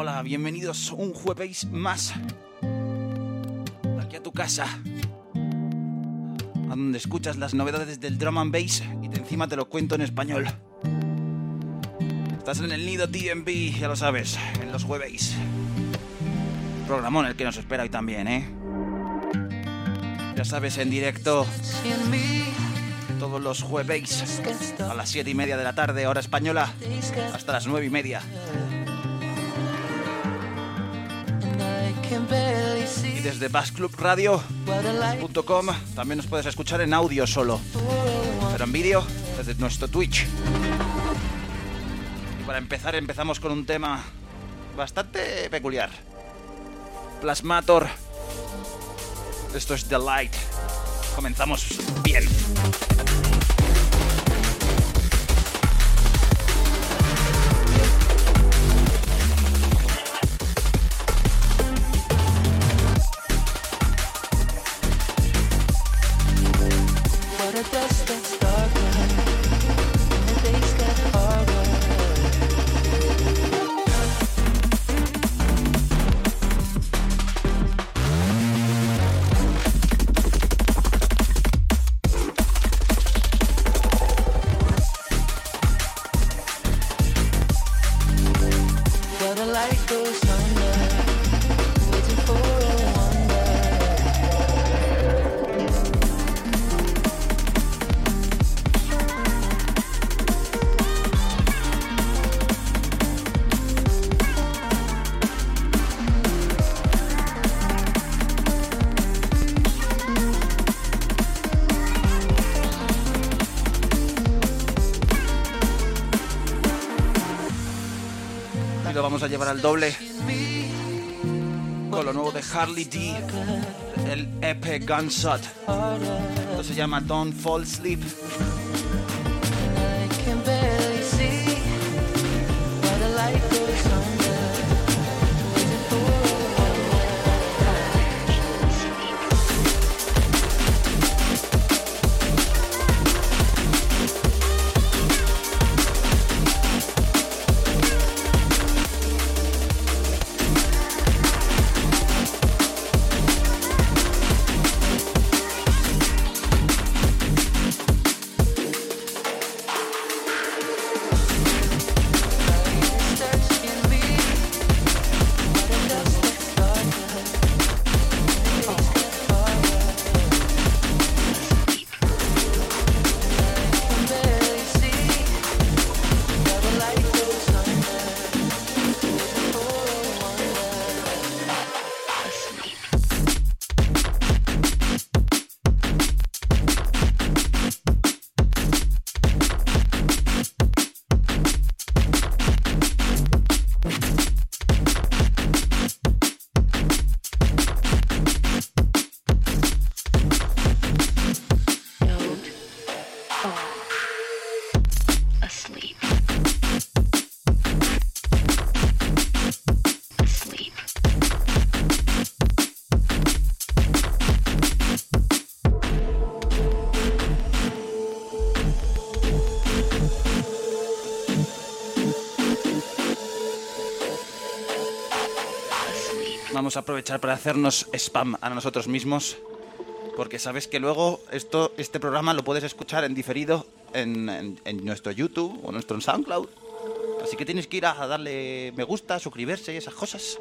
hola, bienvenidos un jueves más aquí a tu casa, a donde escuchas las novedades del drum and bass y de encima te lo cuento en español. Estás en el nido TMB, ya lo sabes, en los jueves. Programón el que nos espera hoy también, ¿eh? Ya sabes, en directo todos los jueves a las 7 y media de la tarde, hora española, hasta las 9 y media. Desde bassclubradio.com también nos puedes escuchar en audio solo, pero en vídeo desde nuestro Twitch. Y para empezar empezamos con un tema bastante peculiar. Plasmator. Esto es The Light. Comenzamos bien. Al doble con lo nuevo de Harley D, el EP Gunshot. Esto se llama Don't Fall Sleep. A aprovechar para hacernos spam a nosotros mismos. Porque sabes que luego esto, este programa lo puedes escuchar en diferido en, en nuestro YouTube o nuestro SoundCloud. Así que tienes que ir a darle me gusta, suscribirse y esas cosas.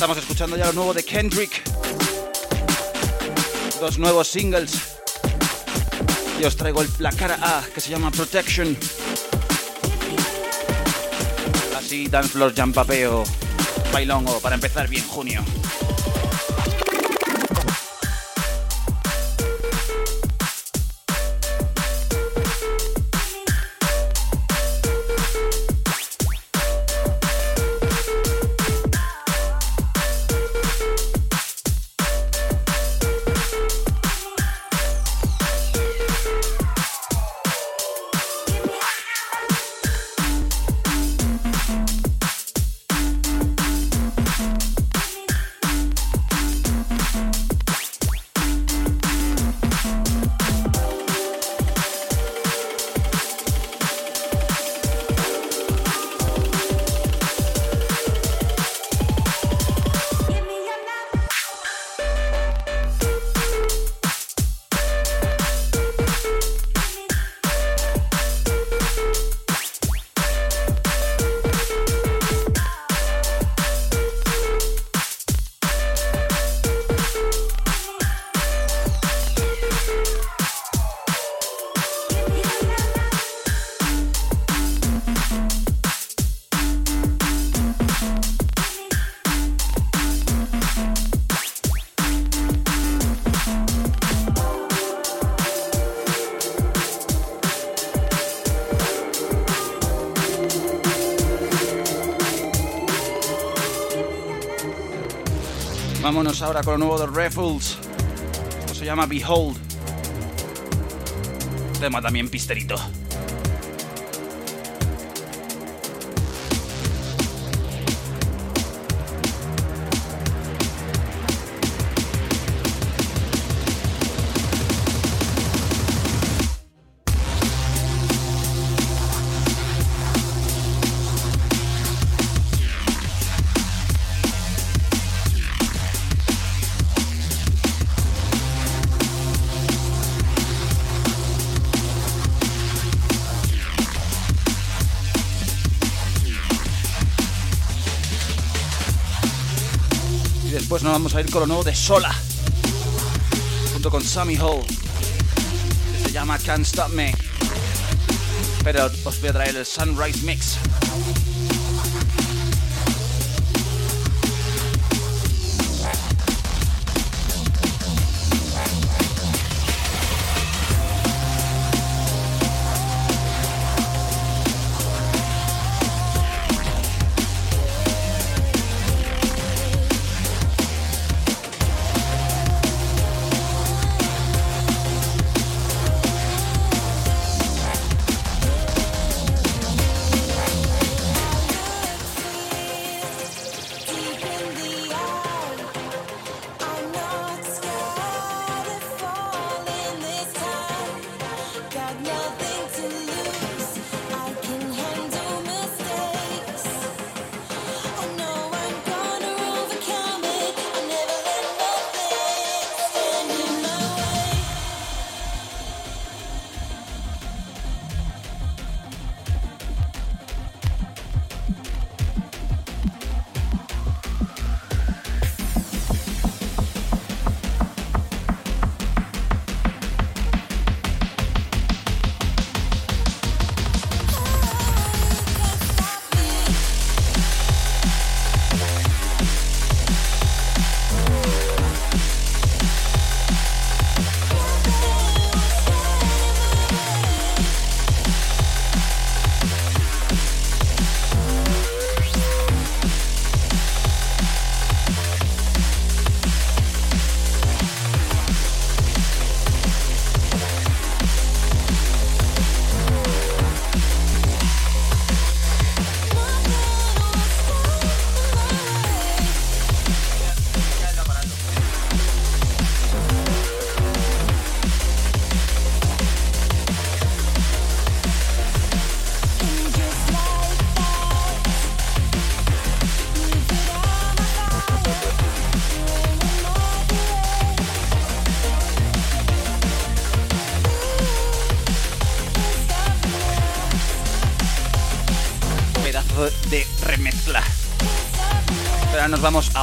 Estamos escuchando ya lo nuevo de Kendrick. Dos nuevos singles. Y os traigo la cara A que se llama Protection. Así, dance floor, jampapeo, bailongo para empezar bien junio. Vámonos ahora con lo nuevo de Raffles. Esto se llama Behold. Tema también pisterito. Vamos a ir con lo nuevo de Sola, junto con Sammy Hall. Se llama Can't Stop Me. Pero os voy a traer el Sunrise Mix.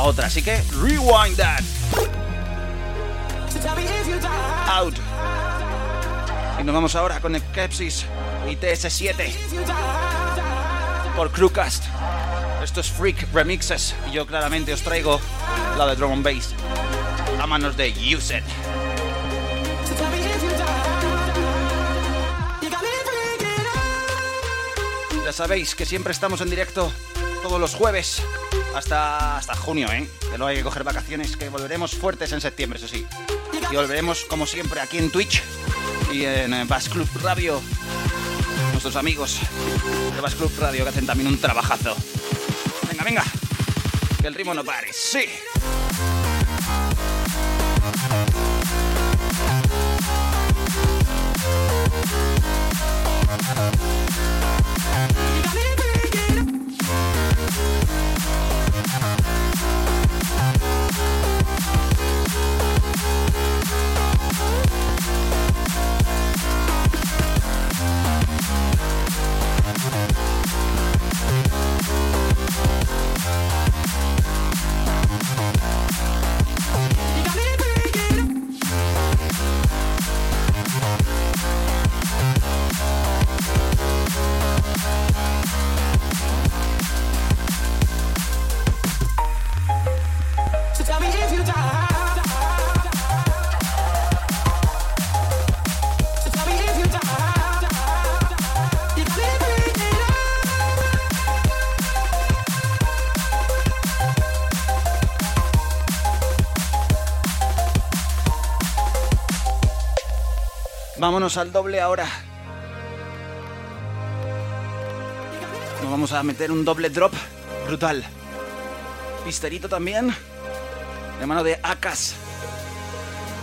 Otra, así que rewind that. Out. Y nos vamos ahora con el Kepsis y TS7 por Crewcast. Esto es Freak Remixes y yo claramente os traigo la de drum bass a manos de Use It. Ya sabéis que siempre estamos en directo todos los jueves hasta, hasta junio, ¿eh? Que no hay que coger vacaciones, que volveremos fuertes en septiembre, eso sí. Y volveremos como siempre aquí en Twitch y en Bass Club Radio. Nuestros amigos de Bass Club Radio que hacen también un trabajazo. Venga, venga. Que el ritmo no pare. Sí. Vámonos al doble ahora. Nos vamos a meter un doble drop brutal. Pisterito también. De mano de Akas.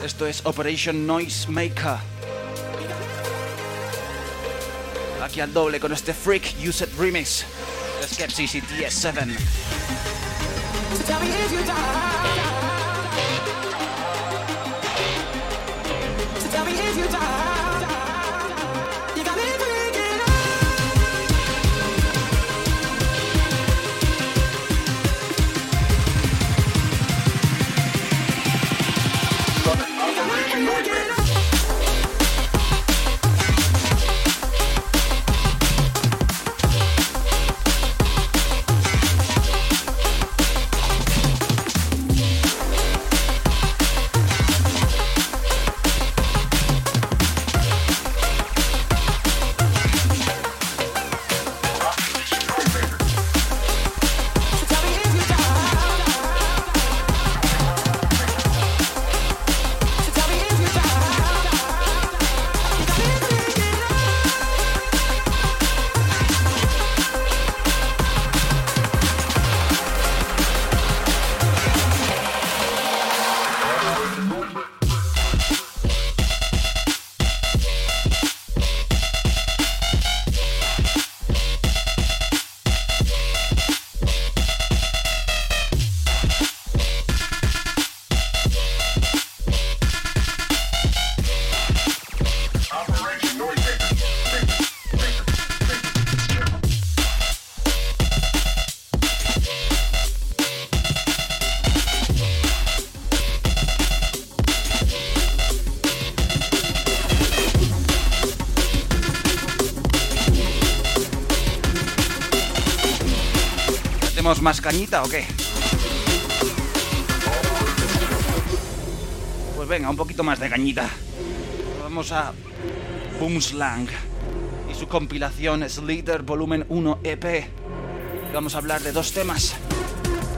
Esto es Operation Noise Maker. Aquí al doble con este Freak Used Remix. Skepsis y TS7. Más cañita o qué? Pues venga, un poquito más de cañita. Vamos a Boomslang y su compilación Slither Volumen 1 EP. Vamos a hablar de dos temas.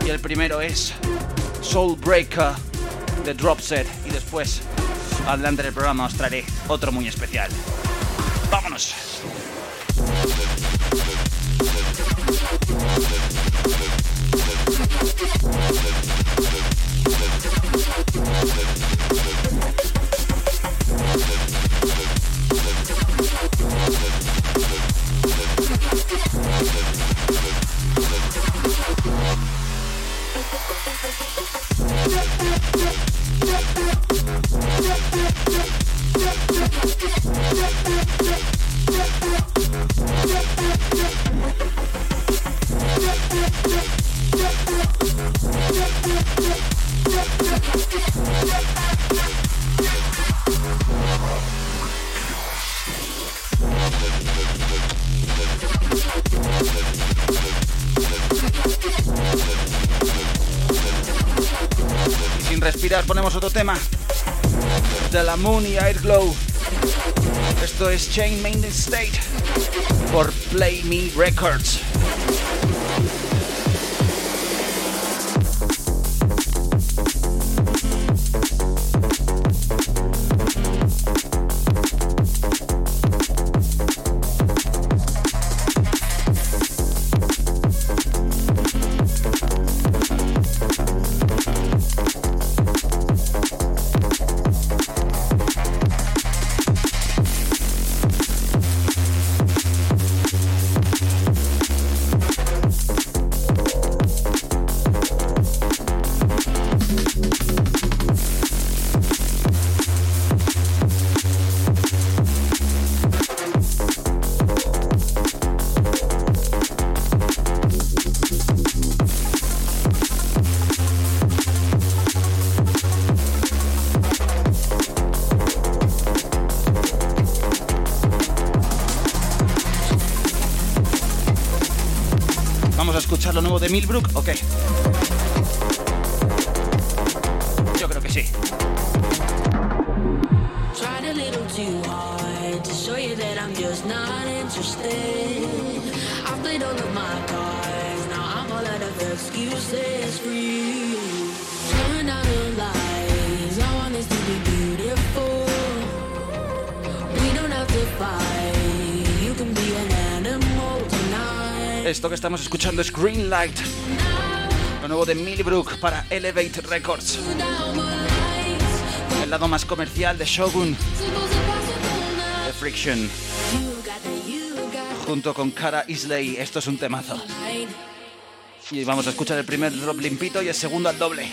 Y el primero es Soul Breaker de Dropset. Y después, adelante del programa, os traeré otro muy especial. Esto es Chain Main State por Play Me Records. De Millbrook? Ok. Estamos escuchando es Green Light, lo nuevo de Millbrook para Elevate Records. El lado más comercial de Shogun, The Friction. Junto con Cara Isley, esto es un temazo. Y vamos a escuchar el primer drop limpito y el segundo al doble.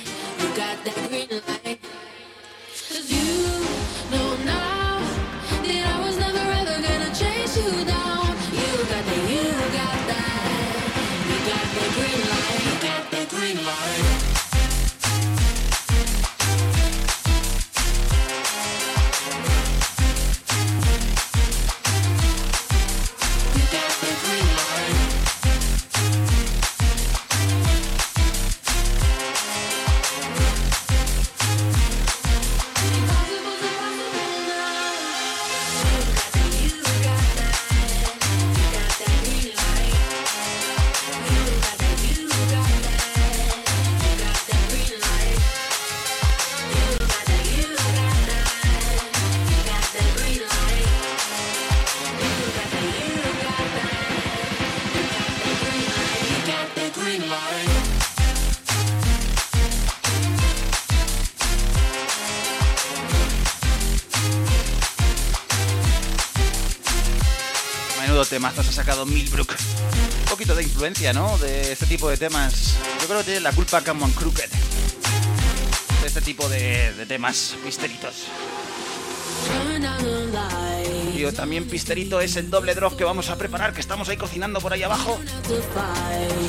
Temazos ha sacado Milbrook. Un poquito de influencia, ¿no? De este tipo de temas. Yo creo que tiene la culpa Cameron Crooked. De este tipo de, temas pisteritos. Y también pisterito es el doble drop que vamos a preparar, que estamos ahí cocinando por ahí abajo.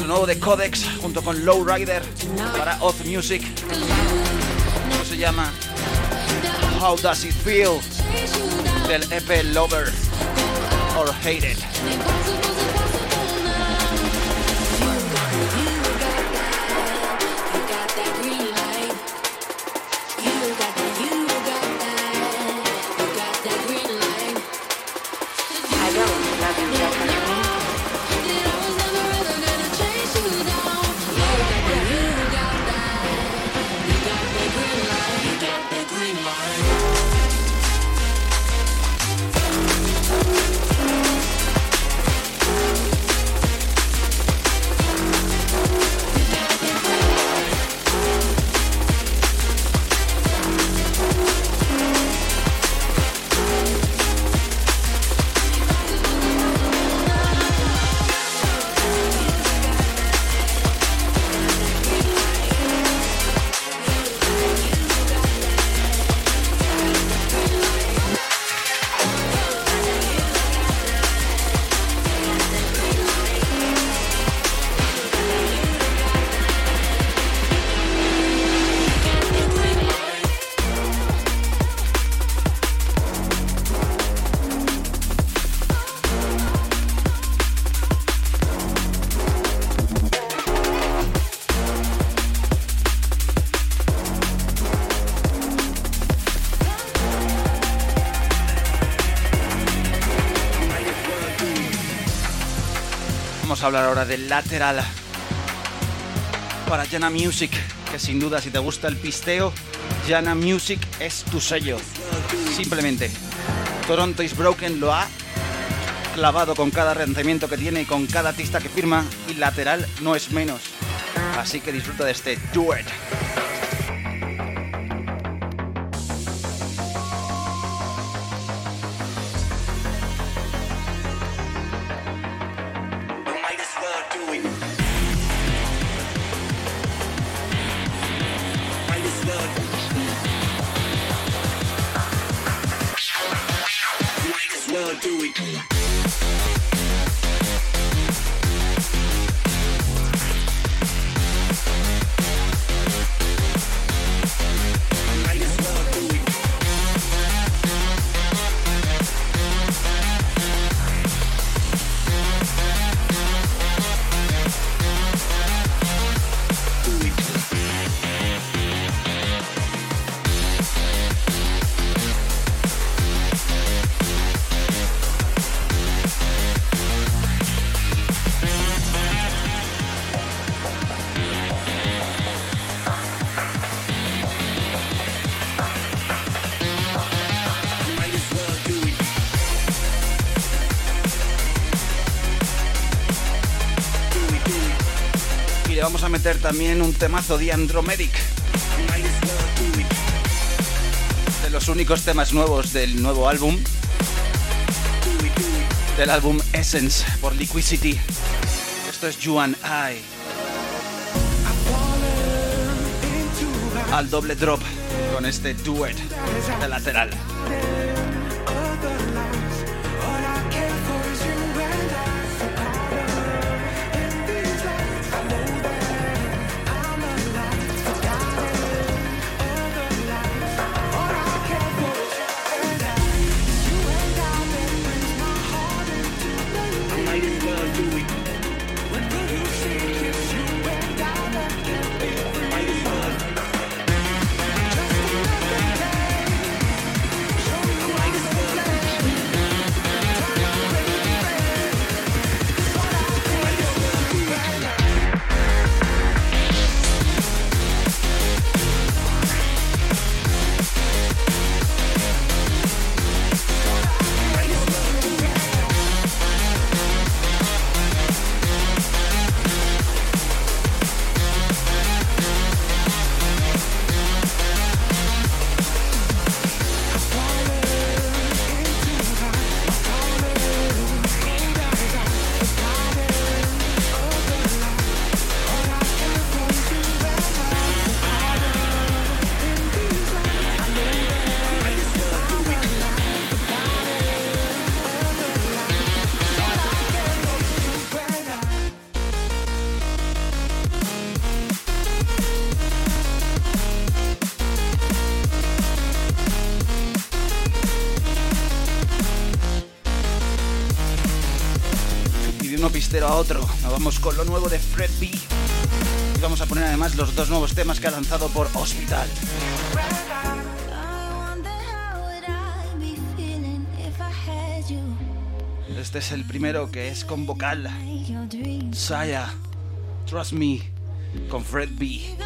Su nuevo de Codex junto con Lowrider para Off Music. ¿Cómo se llama? How Does It Feel? Del EP Lover or hate it. A hablar ahora del lateral para Jana Music, que sin duda si te gusta el pisteo, Jana Music es tu sello. Simplemente. Toronto is Broken lo ha clavado con cada lanzamiento que tiene y con cada artista que firma y lateral no es menos. Así que disfruta de este también un temazo de Andromedic. De los únicos temas nuevos del nuevo álbum. Del álbum Essence por Liquidity. Esto es You and I. Al doble drop con este duet de lateral. A otro. Nos vamos con lo nuevo de Fred B. Y vamos a poner además los dos nuevos temas que ha lanzado por Hospital. Este es el primero que es con vocal. Saya, Trust Me, con Fred B.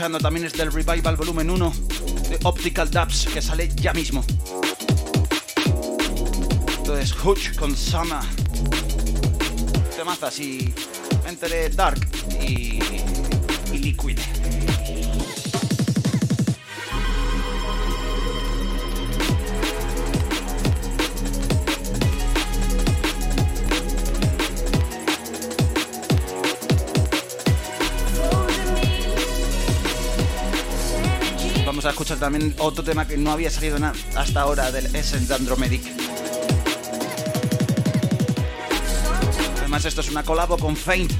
también es del Revival Volumen 1 de Optical Dubs que sale ya mismo. Entonces, Hutch con Sama. Temazas y entre Dark y, y también otro tema que no había salido hasta ahora del Essence Andromedic. Además esto es una colabo con Faint.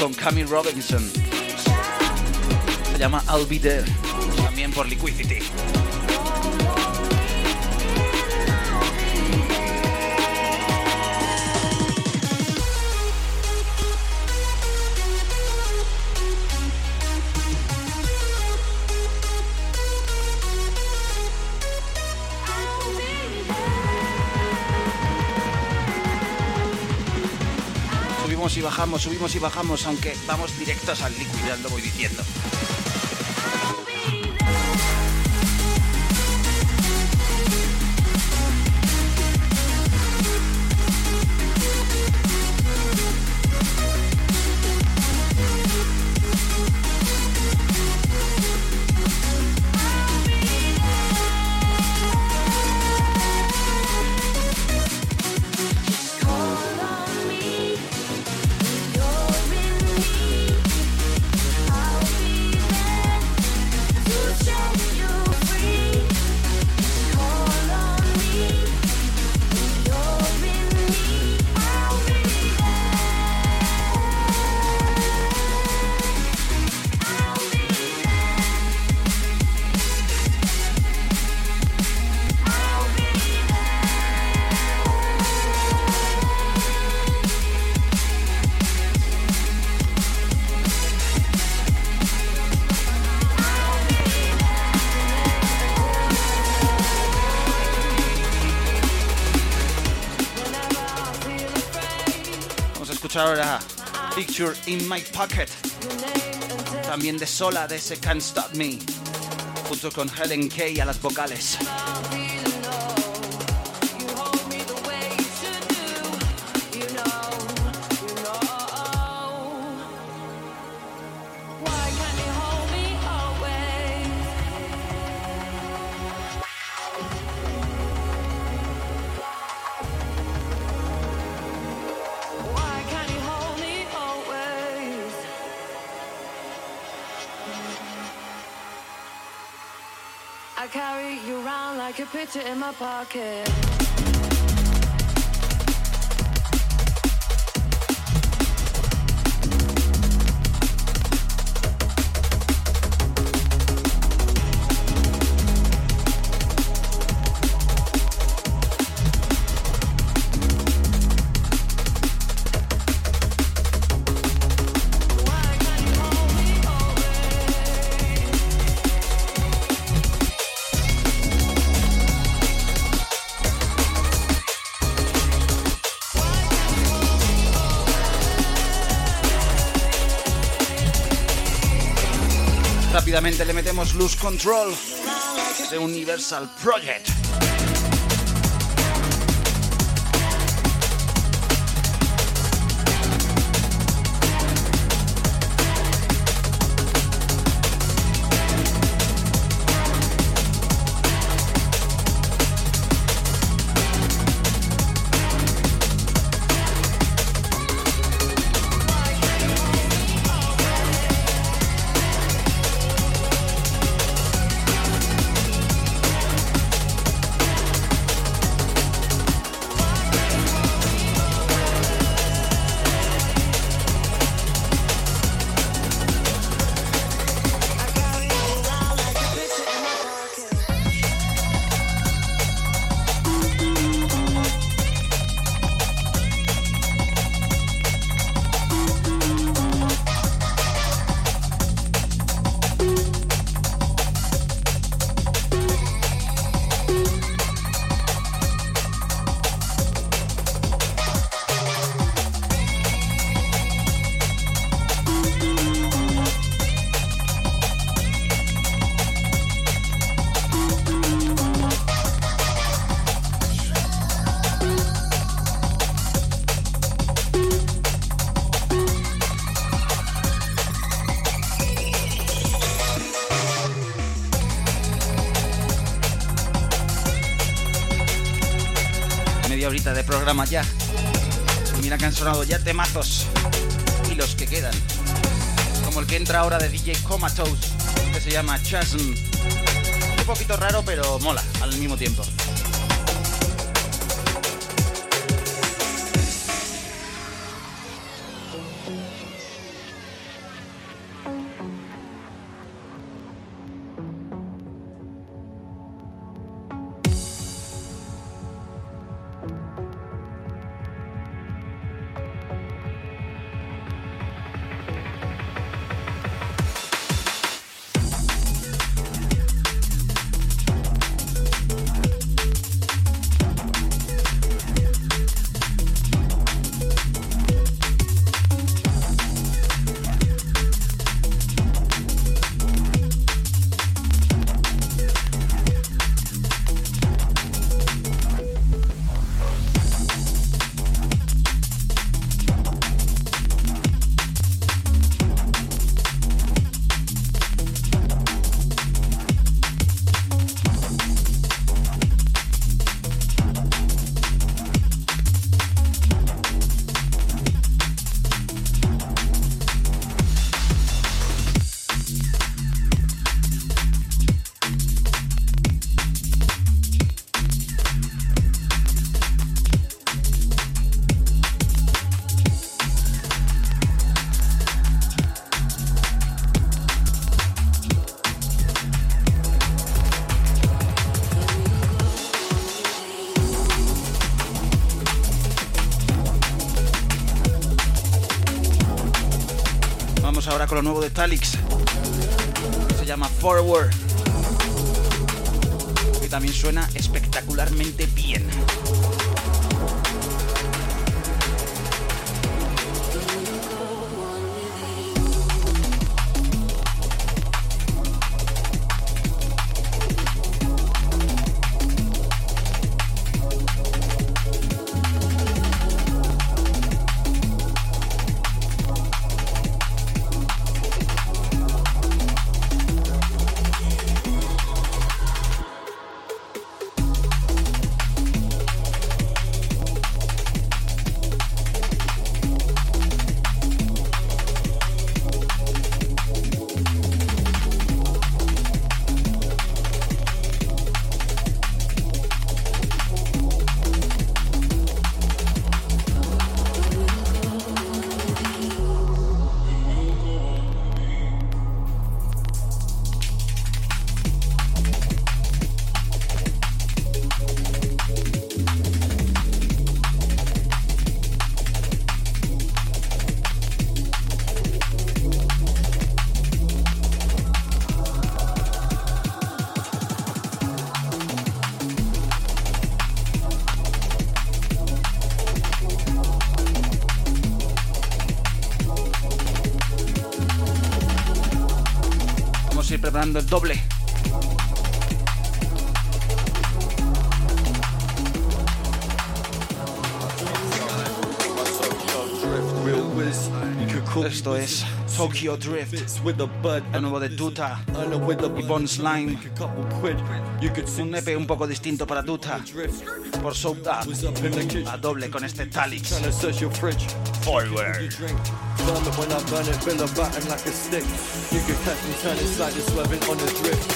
Con Camille Robinson. Se llama I'll. También por Liquidity. Subimos y bajamos, aunque vamos directos al líquido, lo voy diciendo. Ahora Picture in My Pocket. También de Sola de ese Can't Stop Me. Junto con Helen Kay a las vocales. In my pocket. Lose Control de Universal Project. Ya. Mira que han sonado ya temazos. Y los que quedan. Como el que entra ahora de DJ Comatose, que se llama Chasm. Un poquito raro, pero mola al mismo tiempo. Nuevo de Talix. El doble. Esto es Tokyo Drift, lo nuevo de Tuta y Bon Slime. Un EP un poco distinto para Tuta por Soap Up, a doble con este Talix. Forward. When I burn it, bill a batten like a stick. You can catch me turning slightly swerving on the drift.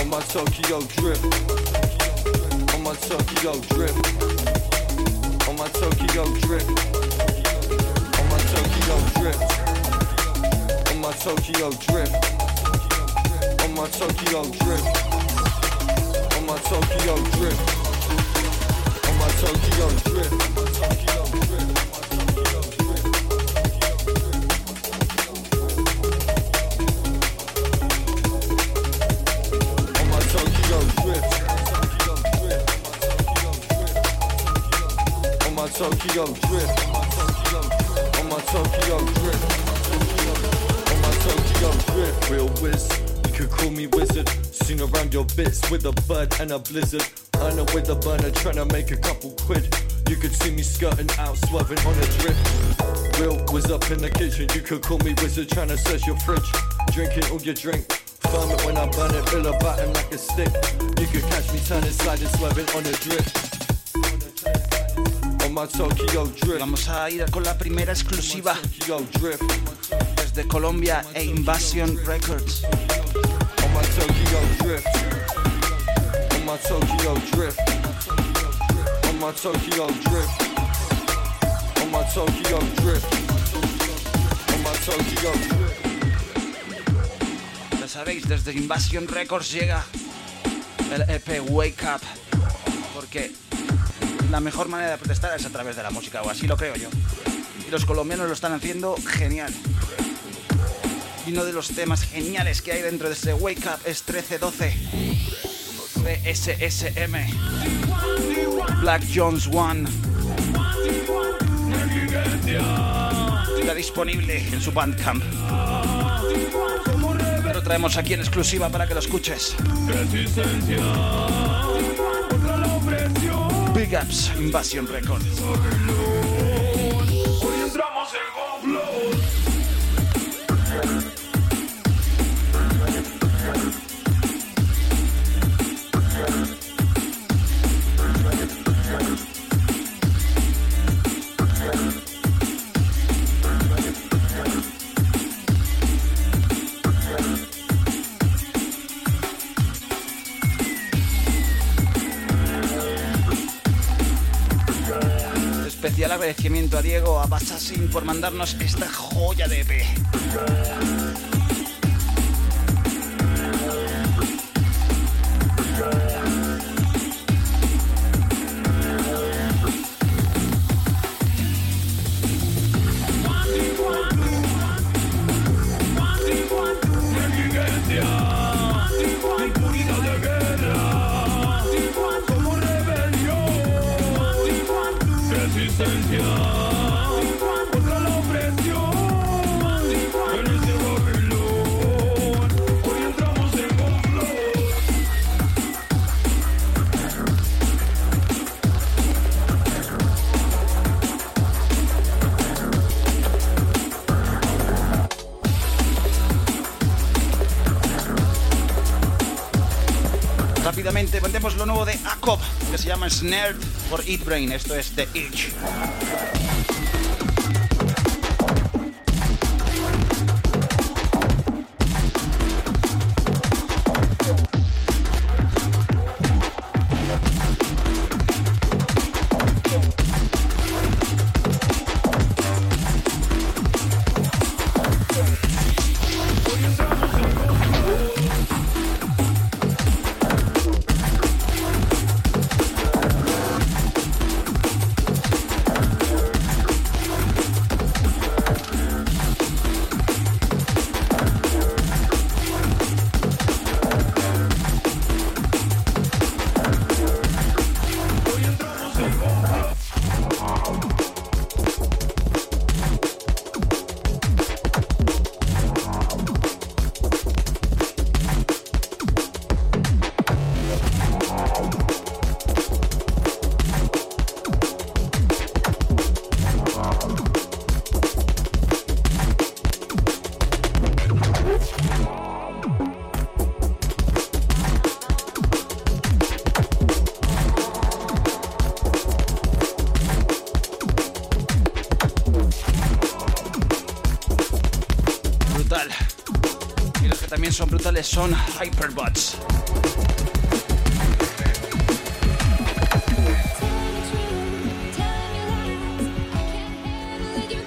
On my Tokyo drift. On my Tokyo drift. On my Tokyo drift. Tokyo drift. On my Tokyo drift. On my Tokyo drift. On my Tokyo drift. On my Tokyo drift. Tokyo drift. Tokyo drift. Tokyo drip. On my Tokyo drip, real whiz. You could call me wizard. Sing around your bits with a bud and a blizzard. Earn with a burner, trying to make a couple quid. You could see me skirting out, swerving on a drift. Real was up in the kitchen. You could call me wizard, trying to search your fridge. Drinking all your drink. Firm it when I burn it, fill a batten like a stick. You could catch me turning, sliding, swerving on a drift. Vamos a ir con la primera exclusiva. Desde Colombia e Invasion Records. Ya sabéis, desde Invasion Records llega el EP Wake Up. Porque la mejor manera de protestar es a través de la música, o así lo creo yo. Y los colombianos lo están haciendo genial. Y uno de los temas geniales que hay dentro de ese Wake Up es 1312 de SSM. Black Jones One. Está disponible en su Bandcamp. Lo traemos aquí en exclusiva para que lo escuches. Big Ups, Invasion Records. A Diego, a Basasin por mandarnos esta joya de EP. Llama Snared por Eat Brain. Esto es The Itch. Son brutales son Hyperbots.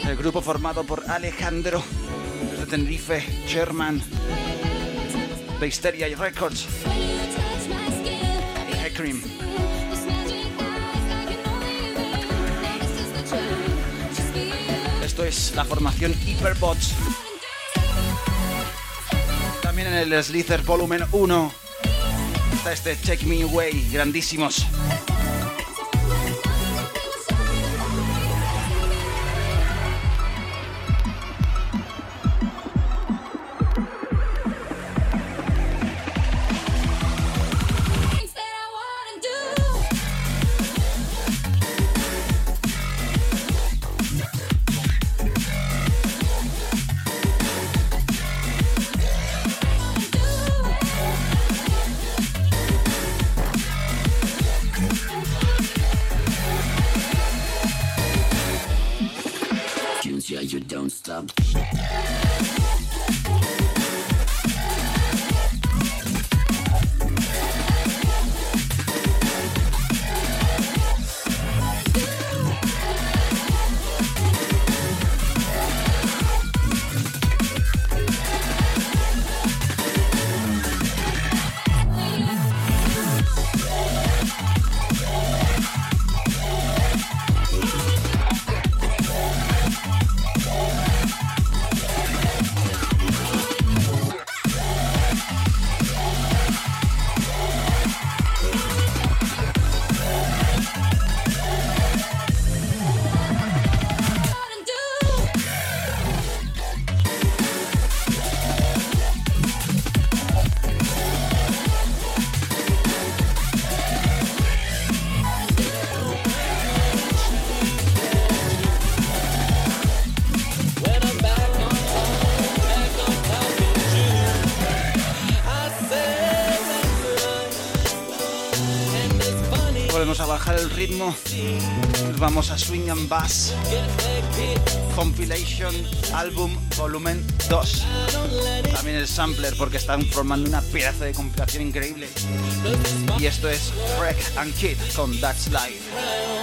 El grupo formado por Alejandro de Tenerife, Sherman, de Hysteria Records y Hekrim. Esto es la formación Hyperbots. El Slither Volumen 1 está este Check Me Away, grandísimos. Vamos a Swing and Bass Compilation Album Volumen 2. También el sampler porque están formando una pedazo de compilación increíble. Y esto es Freck and Kid con That's Life.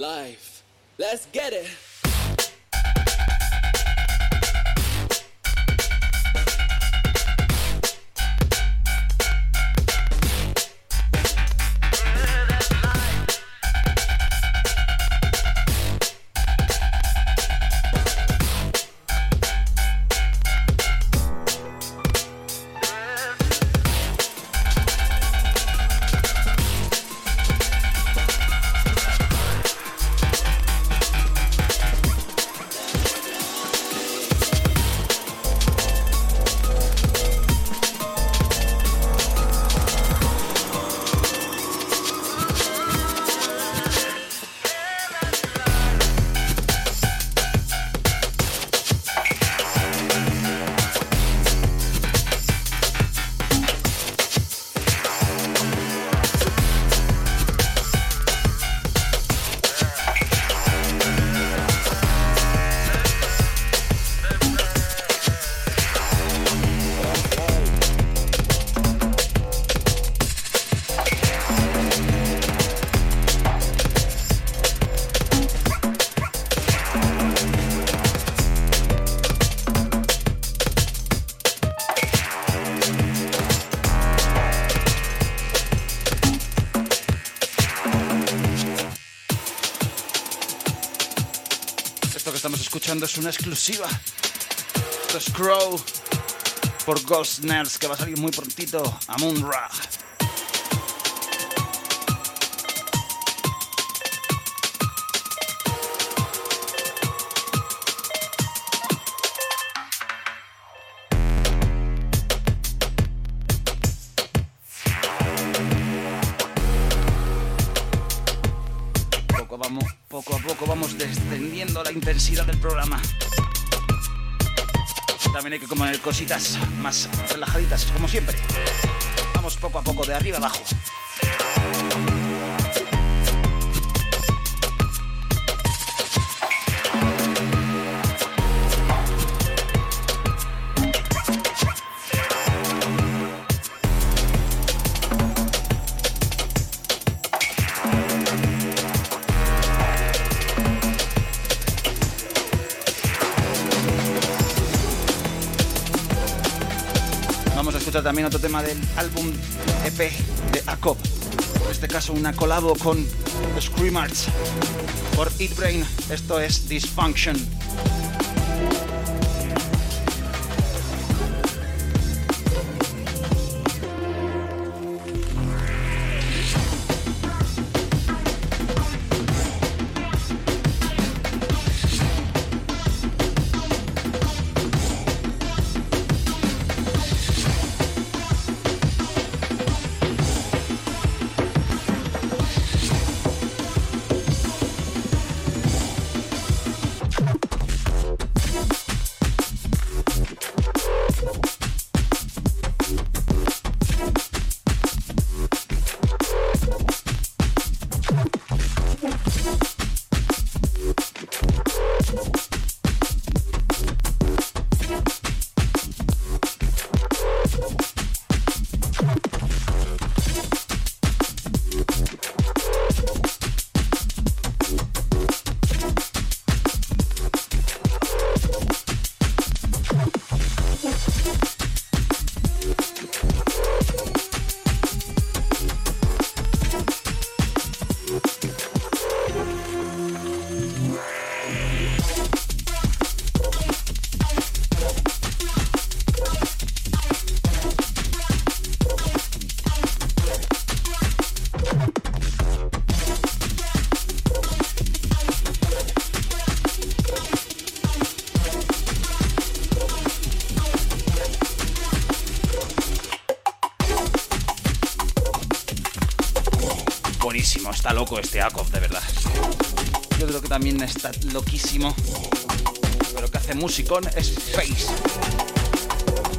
Life. Let's get it. Es una exclusiva. Esto es Crow por Ghost Nerds que va a salir muy prontito a Moonra. Cositas más relajaditas, como siempre. Vamos poco a poco, de arriba abajo. Otro tema del álbum EP de ACOP. En este caso una colabo con Screamers por Eat Brain. Esto es Dysfunction. Este Akov, de verdad. Yo creo que también está loquísimo. Pero que hace musicón es Face.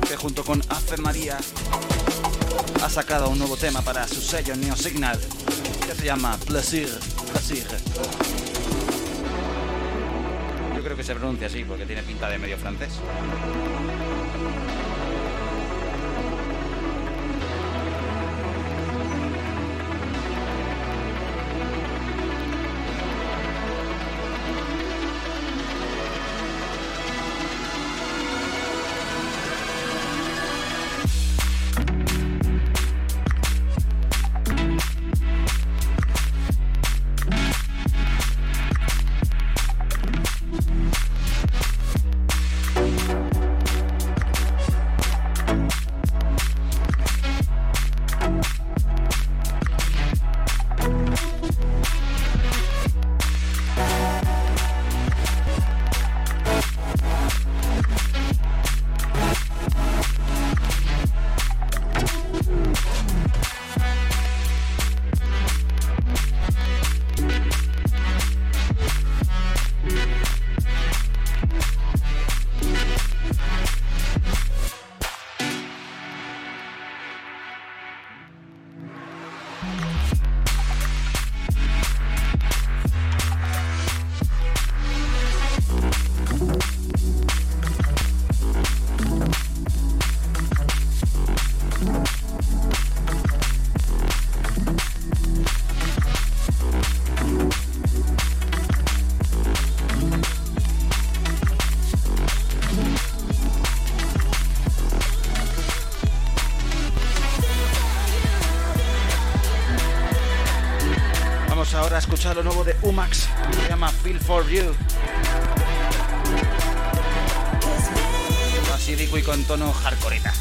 Que junto con Afe María ha sacado un nuevo tema para su sello Neo Signal. Que se llama Plaisir. Plaisir. Yo creo que se pronuncia así porque tiene pinta de medio francés. Lo nuevo de Umax, se llama Feel for You. Así y con tono hardcoreita.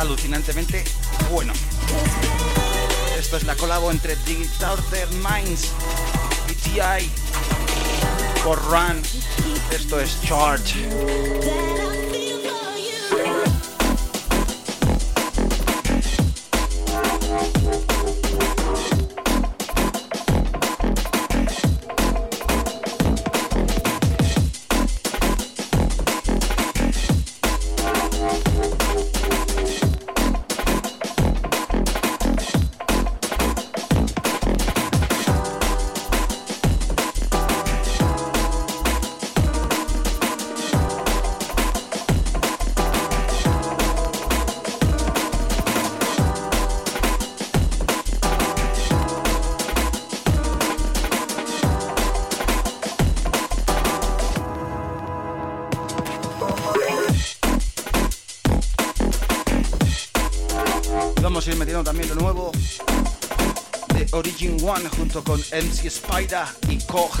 Alucinantemente bueno. Esto es la colabo entre Dictator Minds y TI por Run. Esto es Charge. Junto con MC Spider y Koch.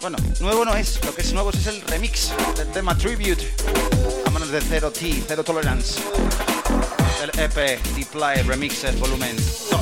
Bueno, nuevo no es, lo que es nuevo es el remix del tema Tribute a manos de Zero T, Zero Tolerance. El EP Deploy Remixes Volumen 2.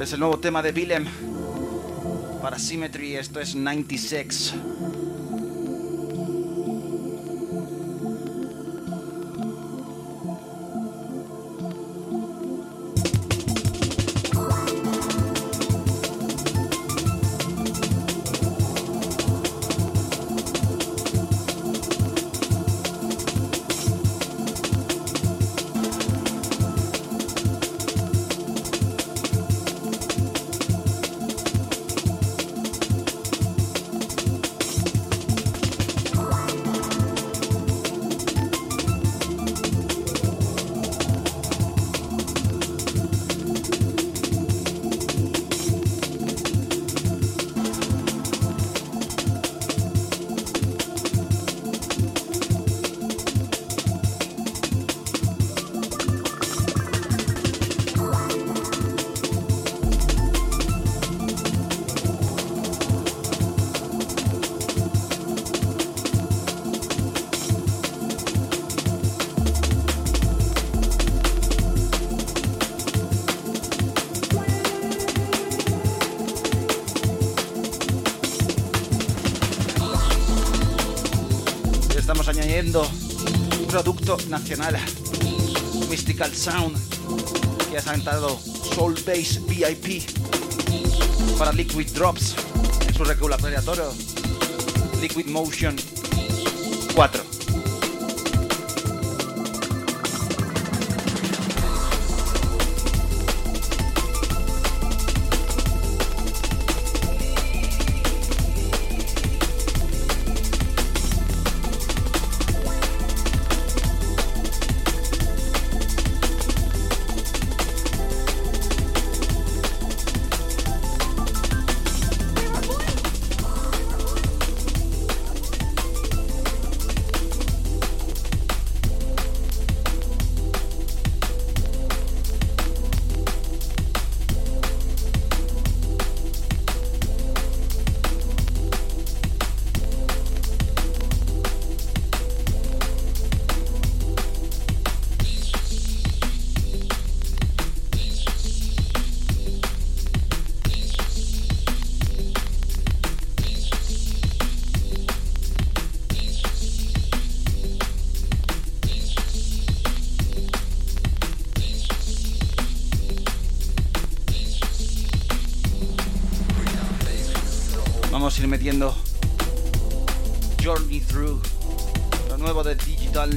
Es el nuevo tema de Willem para Symmetry. Esto es 96. Mystical Sound, que ha entrado Soul Base VIP para Liquid Drops en su regulatorio Liquid Motion 4.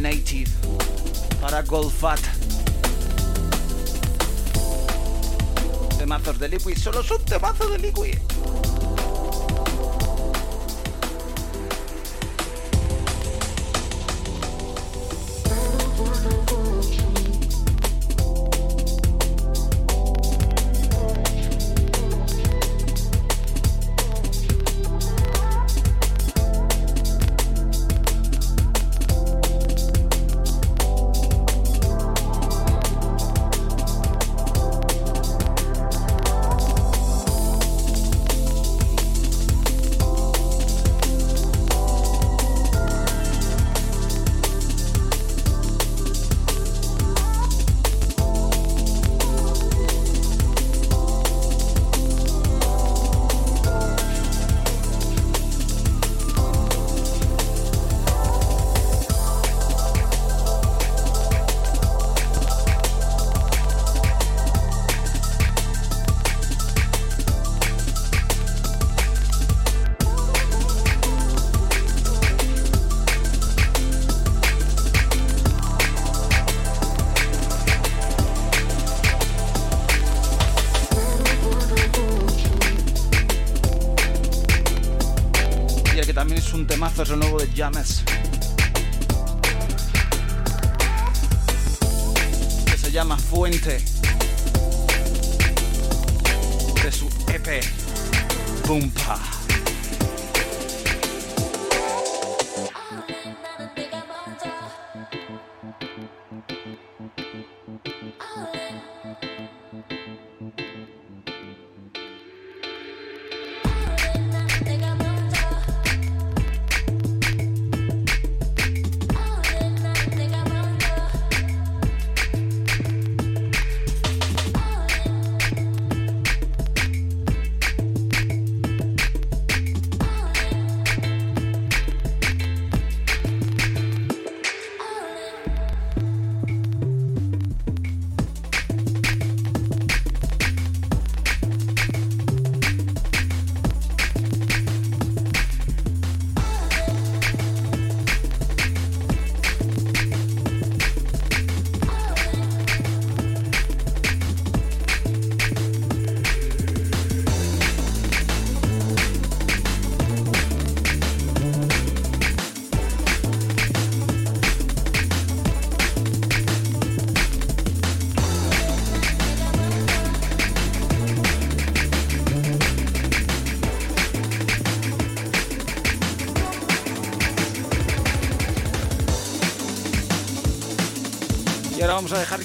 Native para Goldfat. Temazos de Liquid, solo son temazos de Liquid.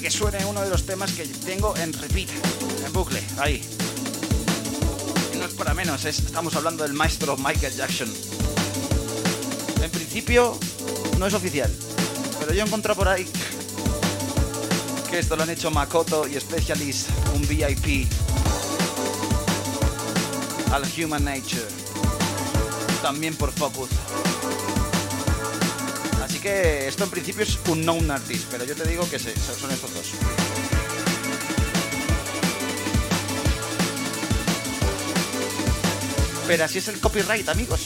Que suene uno de los temas que tengo en repeat, en bucle, ahí. Y no es para menos, estamos hablando del maestro Michael Jackson. En principio no es oficial, pero yo encontré por ahí que esto lo han hecho Makoto y Specialist, un VIP al Human Nature, también por Focus. Que esto en principio es un known artist, pero yo te digo que son estos dos. Pero así es el copyright, amigos.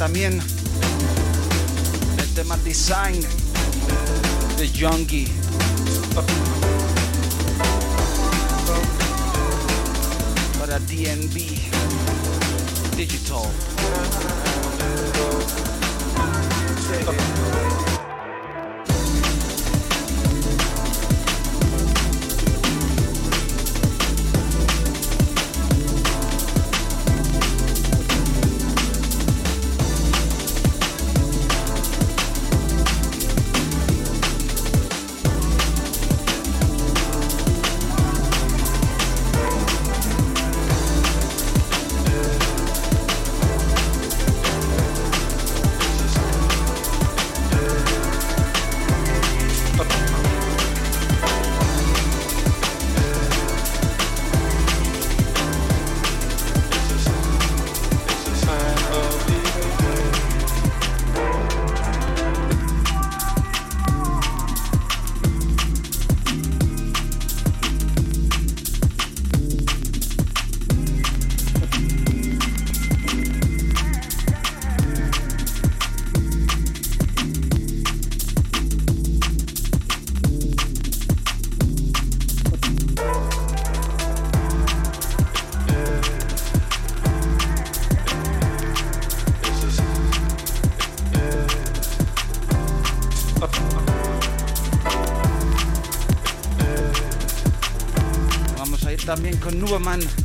También el tema design de Junkie. Para DNB Digital. Man y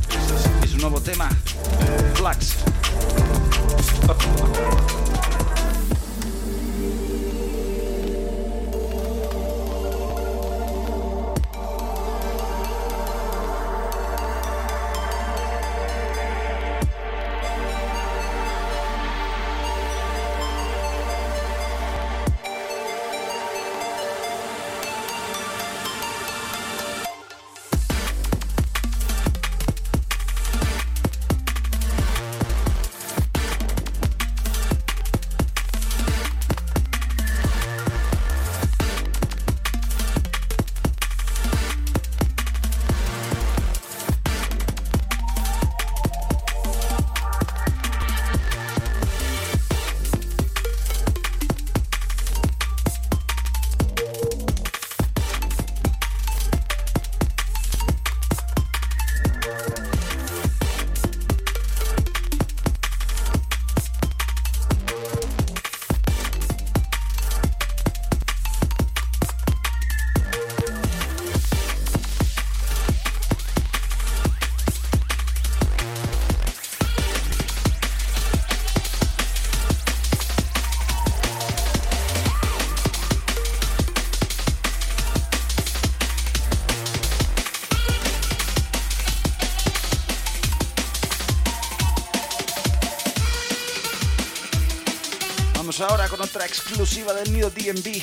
exclusiva del mío DMV.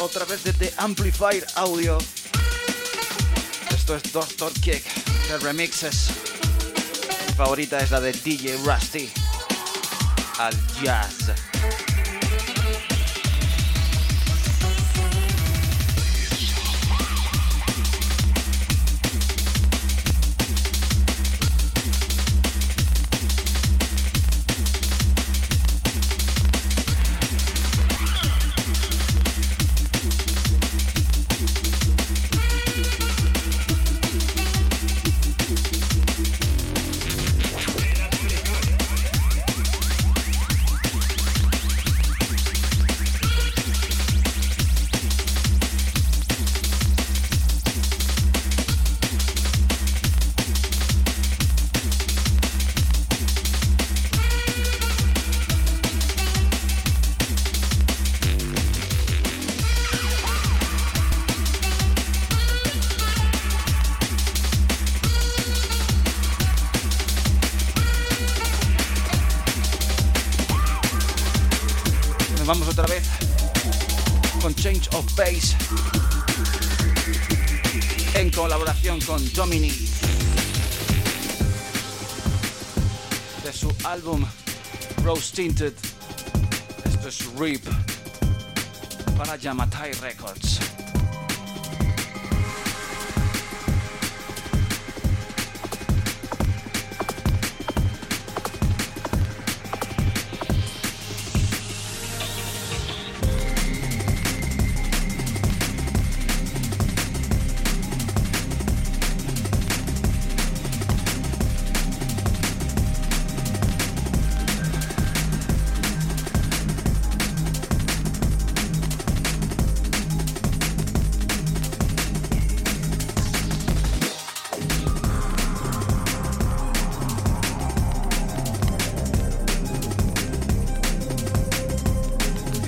Otra vez desde Amplifier Audio. Esto es Doctor Kick de remixes. Mi favorita es la de DJ Rusty al jazz. Con Dominic de su álbum Rose Tinted. Esto es RIP para Yamatai Records.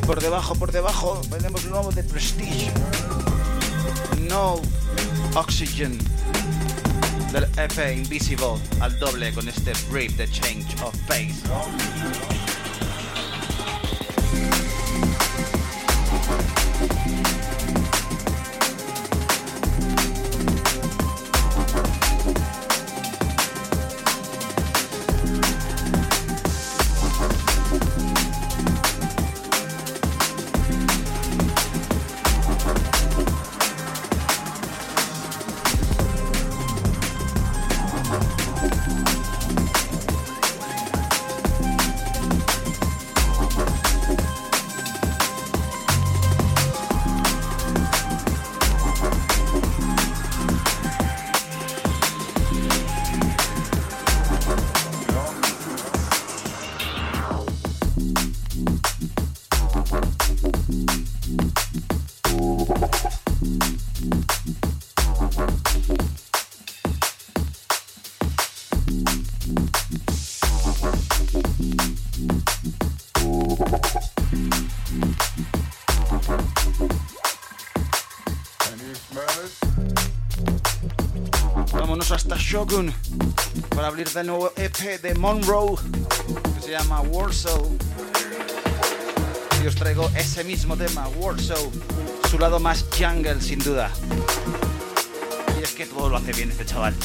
Por debajo tenemos lo nuevo de Prestige. No Oxygen del F Invisible al doble con este Brave The Change of Pace. Shogun para abrir el nuevo EP de Monroe que se llama Warsaw. Y os traigo ese mismo tema, Warsaw, su lado más jungle sin duda. Y es que todo lo hace bien este chaval.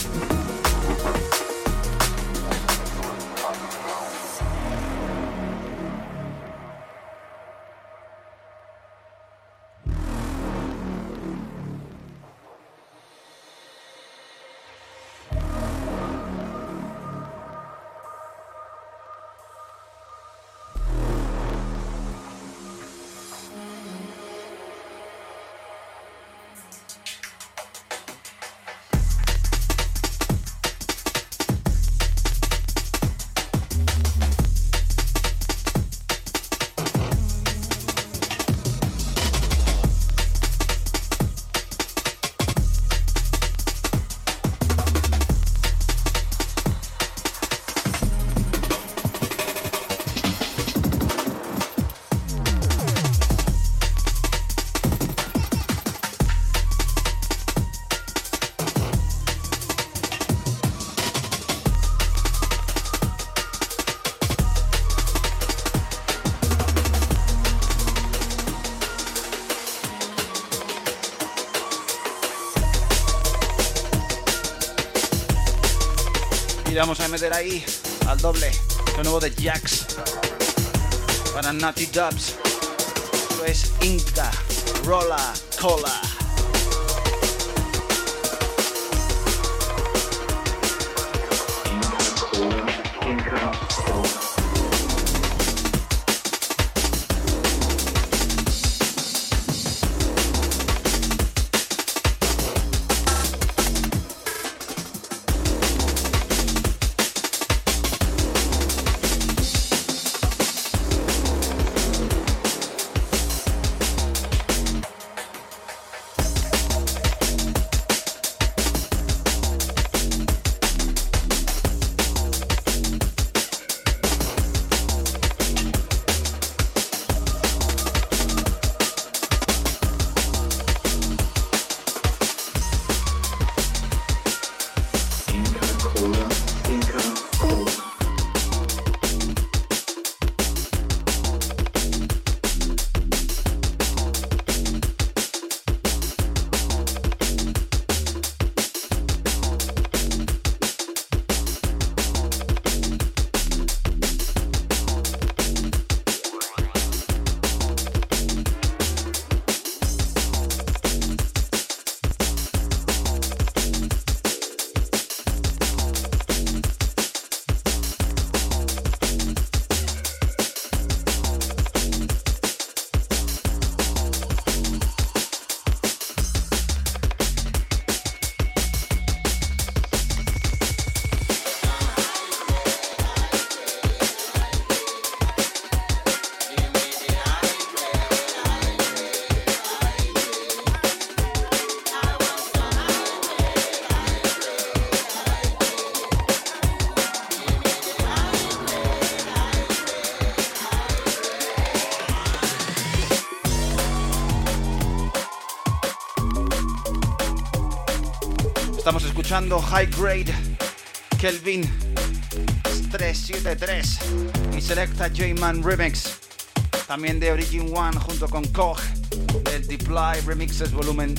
Y vamos a meter ahí al doble lo nuevo de Jax para Nutty Dubs. Esto es Inca Rolla Cola. High Grade Kelvin 373 y Selecta J-Man Remix, también de Origin One junto con Koch del Deploy Remixes Volumen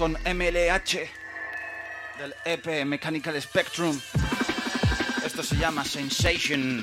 con MLH del EP Mechanical Spectrum. Esto se llama Sensation.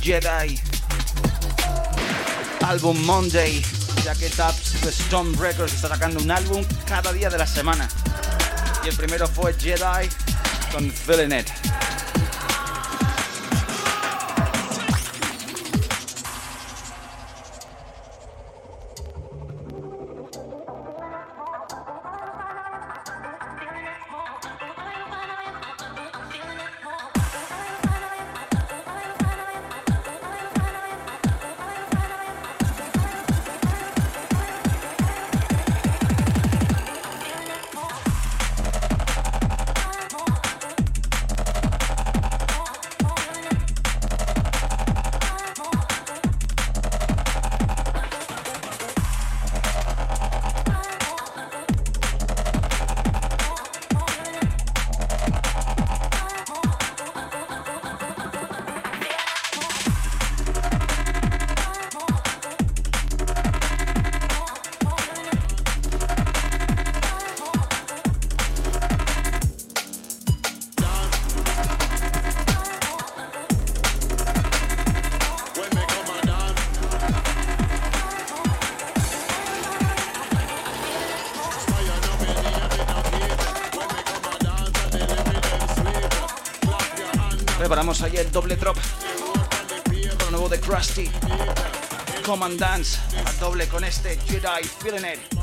Jedi. Álbum Monday. Ya que Taps Stone Records está sacando un álbum cada día de la semana. Y el primero fue Jedi con Feeling It. Preparamos ahí el doble drop. Lo nuevo de Krusty. Commandance. A doble con este Jedi Feeling It.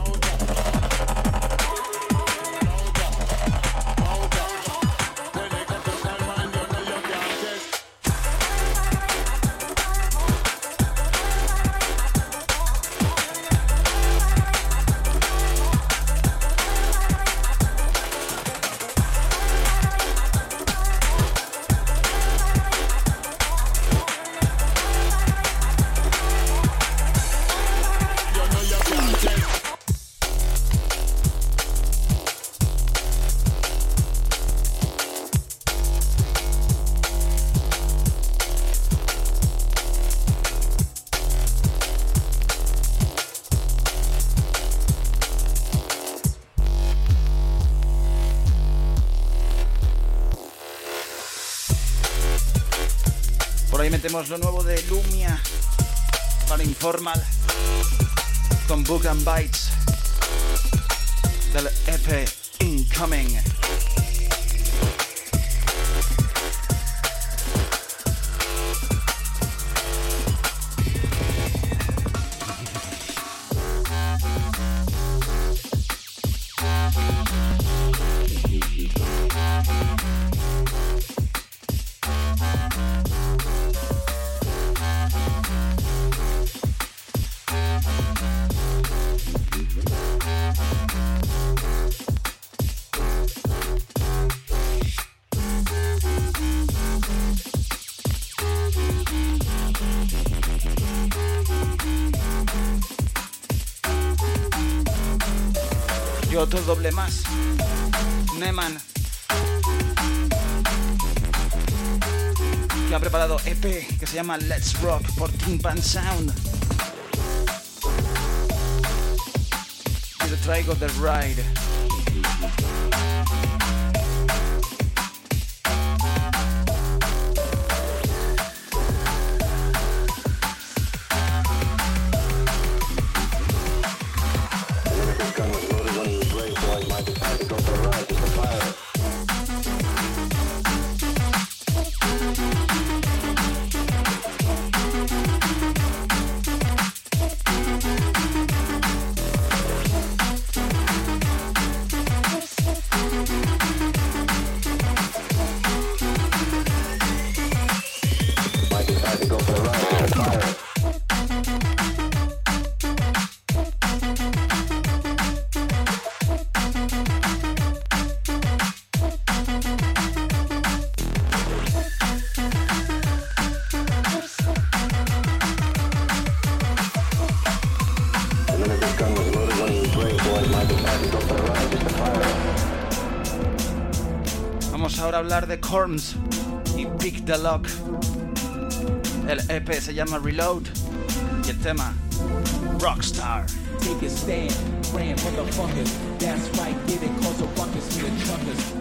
Lo nuevo de Lumia para Informal con Book and Bites EP que se llama Let's Rock por Timpan Sound. Y le traigo The Ride. Corms y Pick the Lock. El EP se llama Reload y el tema Rockstar. Take a stand, praying for the fuckers. That's right, get it, cause the ruckus me the truckers.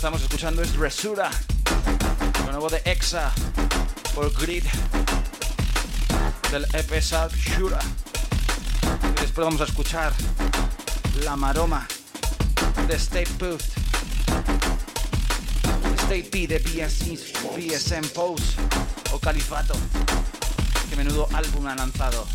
Estamos escuchando es Resura, lo nuevo de Exa por Grid del EP South Shura. Después vamos a escuchar La Maroma de State Booth. State P de BSM Pose o Califato. Que menudo álbum ha lanzado.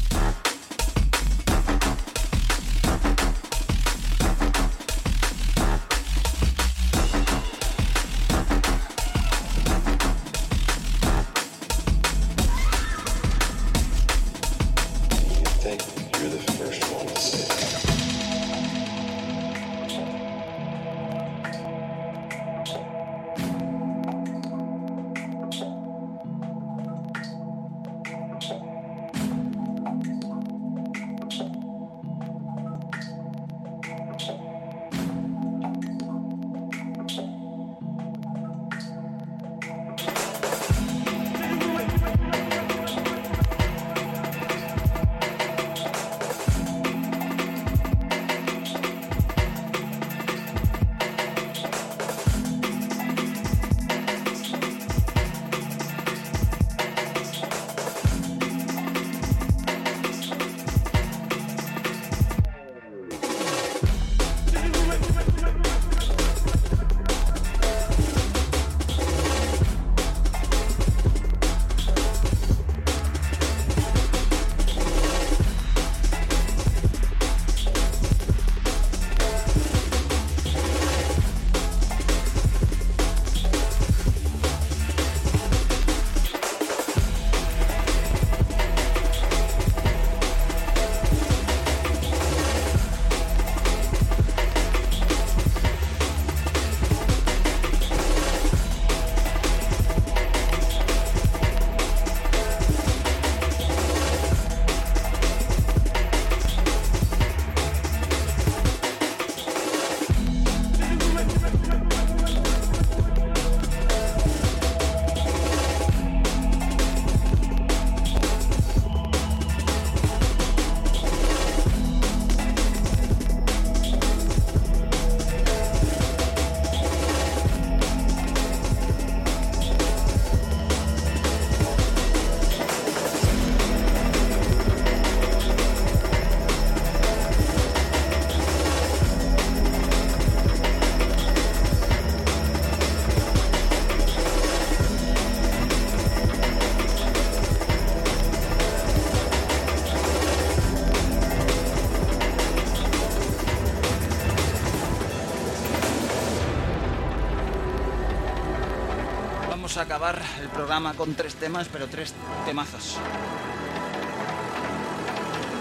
A acabar el programa con tres temas, pero tres temazos.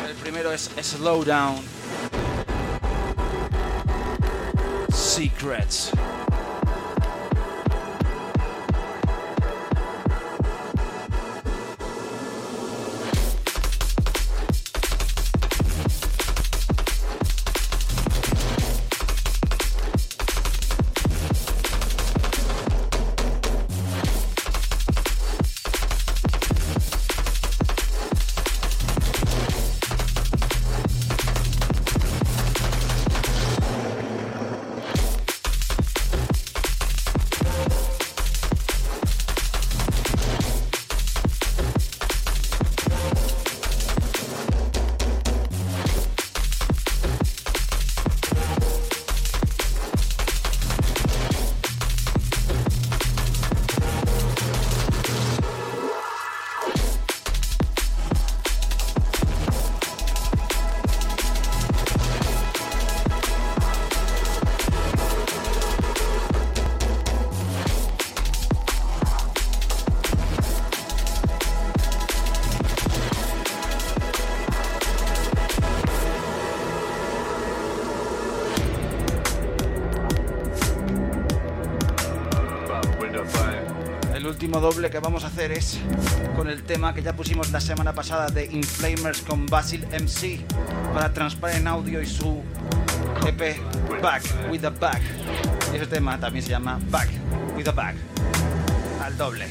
El primero es Slowdown. Secrets. Doble que vamos a hacer es con el tema que ya pusimos la semana pasada de Inflamers con Basil MC para Transparent Audio y su EP Back with a Back. Ese tema también se llama Back with a Back. Al doble.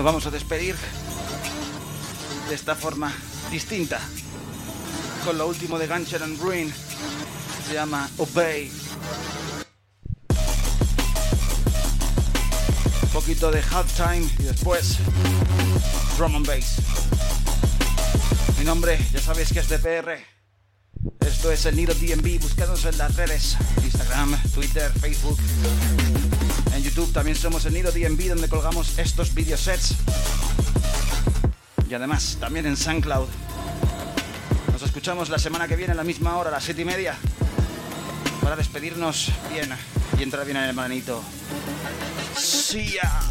Nos vamos a despedir de esta forma distinta. Con lo último de Gunshot and Ruin. Se llama Obey. Un poquito de halftime y después drum and bass. Mi nombre, ya sabéis que es DPR. Esto es el Nido DMV. Buscadnos en las redes: Instagram, Twitter, Facebook. En también somos el Nido DMV donde colgamos estos videosets. Y además también en SoundCloud. Nos escuchamos la semana que viene a la misma hora, a las 7 y media. Para despedirnos bien y entrar bien en el manito. See ya.